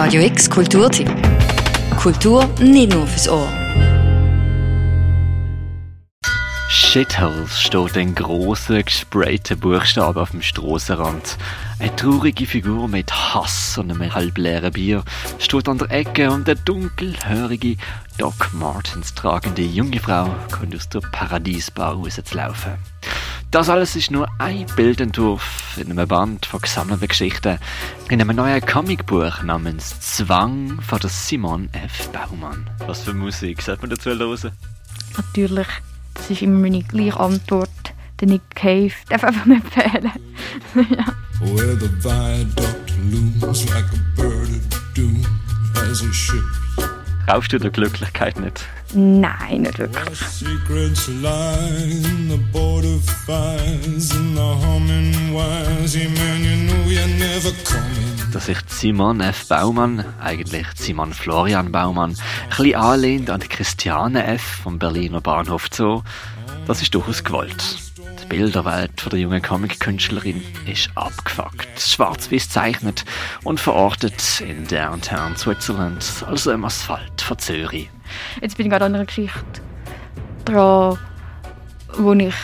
Radio X Kulturtipp. Kultur nicht nur fürs Ohr. Shitholes steht in grossen, gesprayten Buchstaben auf dem Strassenrand. Eine traurige Figur mit Hass und einem halbleeren Bier steht an der Ecke und eine dunkelhörige Doc Martens tragende junge Frau kommt aus der Paradiesbar rauszulaufen. Das alles ist nur ein Bildentwurf in einem Band von gesammelten Geschichten in einem neuen Comicbuch namens Zwang von der Simon F. Baumann. Was für Musik sollte man dazu hören? Natürlich, das ist immer meine gleiche Antwort. Der Nick Cave darf einfach nicht fehlen. ja. Where the viaduct looms like a bird of doom as it ships Kaufst du der Glücklichkeit nicht? Nein, nicht wirklich. Dass sich Simon F. Baumann, eigentlich Simon Florian Baumann, ein bisschen anlehnt an die Christiane F. vom Berliner Bahnhof Zoo, das ist durchaus gewollt. Bilderwelt von der jungen Comic-Künstlerin ist abgefuckt, schwarz-weiß zeichnet und verortet in Downtown Switzerland, also im Asphalt von Zürich. Jetzt bin ich gerade an einer Geschichte dran, wo ich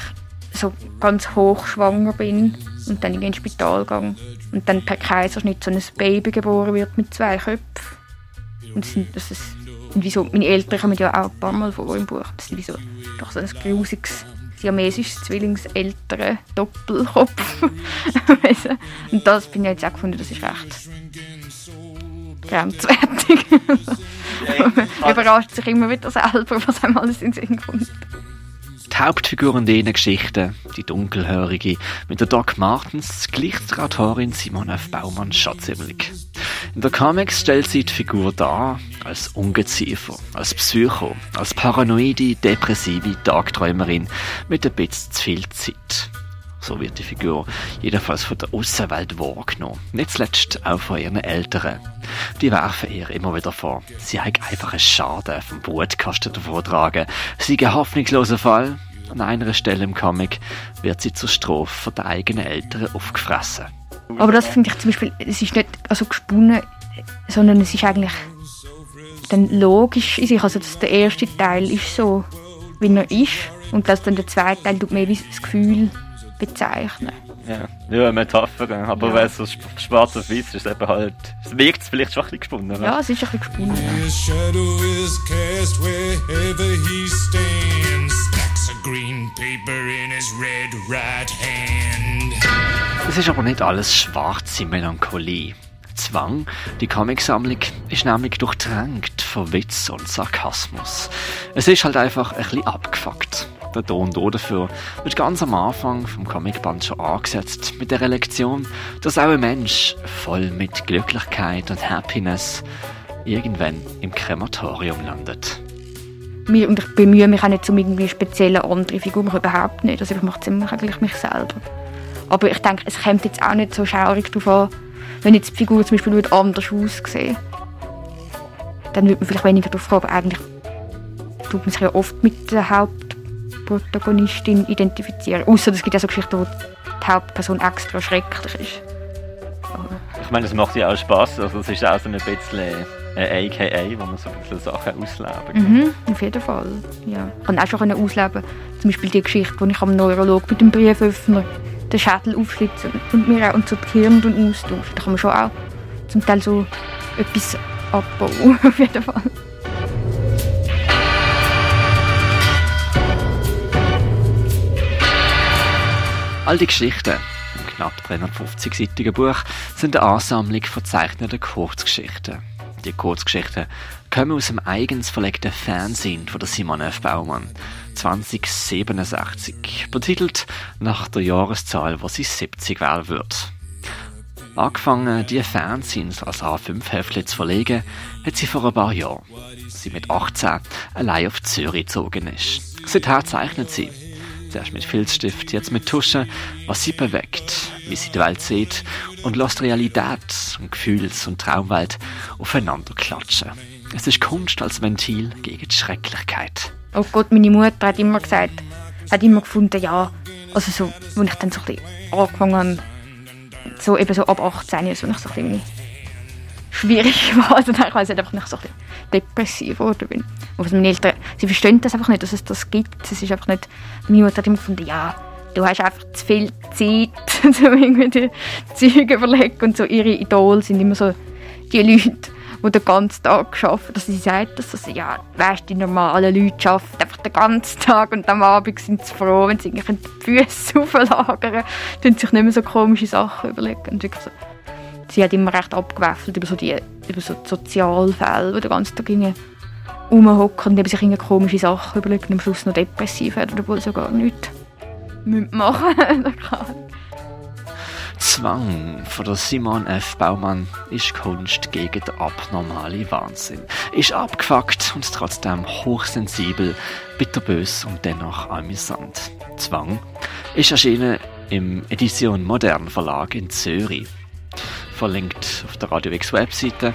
so ganz hoch schwanger bin und dann ins Spital gehe und dann per Kaiserschnitt so ein Baby geboren wird mit zwei Köpfen. Und das, ist, wie so, meine Eltern kommen ja auch ein paar Mal vor im Buch. Das ist wie so, doch so ein grusiges siamesisches Zwillingseltern Doppelkopf. und das bin ich jetzt auch gefunden, das ist recht grenzwertig. Man überrascht sich immer wieder selber, was einem alles in den Sinn kommt. Die Hauptfiguren dieser Geschichten, die Dunkelhörige, mit der Doc Martens gleicht die Autorin Simone F. Baumann schon ziemlich. In der Comics stellt sie die Figur dar als Ungeziefer, als Psycho, als paranoide, depressive Tagträumerin mit ein bisschen zu viel Zeit. So wird die Figur jedenfalls von der Außenwelt wahrgenommen. Nicht zuletzt auch von ihren Eltern. Die werfen ihr immer wieder vor, sie hat einfach einen Schaden vom Brutkasten davontragen. Sie ein hoffnungsloser Fall. An einer Stelle im Comic wird sie zur Strophe von den eigenen Eltern aufgefressen. Aber das finde ich zum Beispiel, es ist nicht also gesponnen, sondern es ist eigentlich dann logisch in sich. Also dass der erste Teil ist so, wie er ist und dass dann der zweite Teil tut mehr wie das Gefühl bezeichnen. Ja, ja Metapher, aber ja. wenn es so schwarz auf weiß ist, eben halt, es wirkt es vielleicht schon ein bisschen gesponnen. Oder? Ja, es ist ein bisschen gesponnen. Es ist aber nicht alles schwarze Melancholie. Zwang, die Comicsammlung, ist nämlich durchtränkt von Witz und Sarkasmus. Es ist halt einfach ein bisschen abgefuckt. Der Ton dafür wird ganz am Anfang vom Comicband schon angesetzt mit der Lektion, dass auch ein Mensch voll mit Glücklichkeit und Happiness irgendwann im Krematorium landet. Und ich bemühe mich auch nicht um irgendwie spezielle andere Figuren, überhaupt nicht. Also ich mache ziemlich eigentlich mich selber. Aber ich denke, es kommt jetzt auch nicht so schaurig darauf an, wenn jetzt die Figur zum Beispiel anders aussehen dann würde man vielleicht weniger darauf kommen, aber eigentlich tut man sich ja oft mit der Hauptprotagonistin identifizieren. Außer es gibt ja so Geschichten, wo die Hauptperson extra schrecklich ist. Ich meine, es macht ja auch Spaß. Also es ist auch so ein bisschen ein AKA, wo man so ein bisschen Sachen ausleben kann. Mhm, auf jeden Fall. Ja. Ich konnte auch schon ausleben. Zum Beispiel die Geschichte, die ich am Neurolog mit dem Brieföffner den Schädel aufschlitzen und mir auch und so die Hirn austauschen. Da kann man schon auch zum Teil so etwas abbauen, auf jeden Fall. All die Geschichten im knapp 350-seitigen Buch sind eine Ansammlung von zeichneten Kurzgeschichten. Die Kurzgeschichten kommen aus dem eigens verlegten Fernsehen von der Simon F. Baumann 2067, betitelt nach der Jahreszahl, wo sie 70 werden wird. Angefangen, die Fernsehens als A5-Heftchen zu verlegen, hat sie vor ein paar Jahren. Sie mit 18 allein auf Zürich gezogen ist. Seither zeichnet sie. Zuerst mit Filzstift, jetzt mit Tusche, was sie bewegt, wie sie die Welt sieht und lässt Realität und Gefühls- und Traumwelt aufeinander klatschen. Es ist Kunst als Ventil gegen die Schrecklichkeit. Oh Gott, meine Mutter hat immer gesagt, hat immer gefunden, ja, also so, als ich dann so ein bisschen angefangen habe, so eben so ab 18, also ich so ein bisschen schwierig war. Also ich weiß nicht, einfach nicht so depressiv geworden bin. Und meine Eltern, sie verstehen das einfach nicht, dass es das gibt. Es ist einfach nicht, meine Mutter hat immer gefunden, ja, du hast einfach zu viel Zeit, um irgendwie die Zeug überlegen. Und so ihre Idole sind immer so die Leute, die den ganzen Tag arbeiten. Dass sie sagt, dass sie, ja, weißt, die normalen Leute arbeiten einfach den ganzen Tag und am Abend sind sie froh, wenn sie die Füße auflagern, dann sich nicht mehr so komische Sachen überlegen. Und so. Sie hat immer recht abgewechselt über so die über so die Sozialfälle, die den ganzen Tag rumhocken und sich komische Sachen überlegen und am Schluss noch depressiv werden, obwohl sie gar nichts machen Zwang von der Simon F. Baumann ist Kunst gegen den abnormalen Wahnsinn. Ist abgefuckt und trotzdem hochsensibel, bitterbös und dennoch amüsant. Zwang ist erschienen im Edition Modern Verlag in Zürich. Verlinkt auf der Radio X Webseite.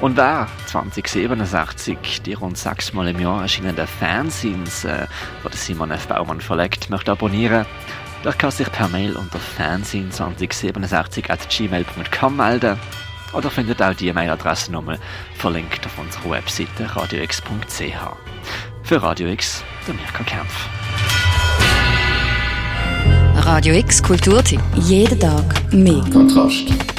Und wer 2067 die rund sechsmal im Jahr erschienenen Fanzines äh, von Simon F. Baumann verlegt möchte abonnieren, der kann sich per Mail unter fanzine2067.gmail.com melden oder findet auch die Mailadresse nochmal verlinkt auf unserer Webseite radiox.ch. Für Radio X, der Mirka Kempf. Radio X Kulturtipp. Jeden Tag mehr. Kontrast.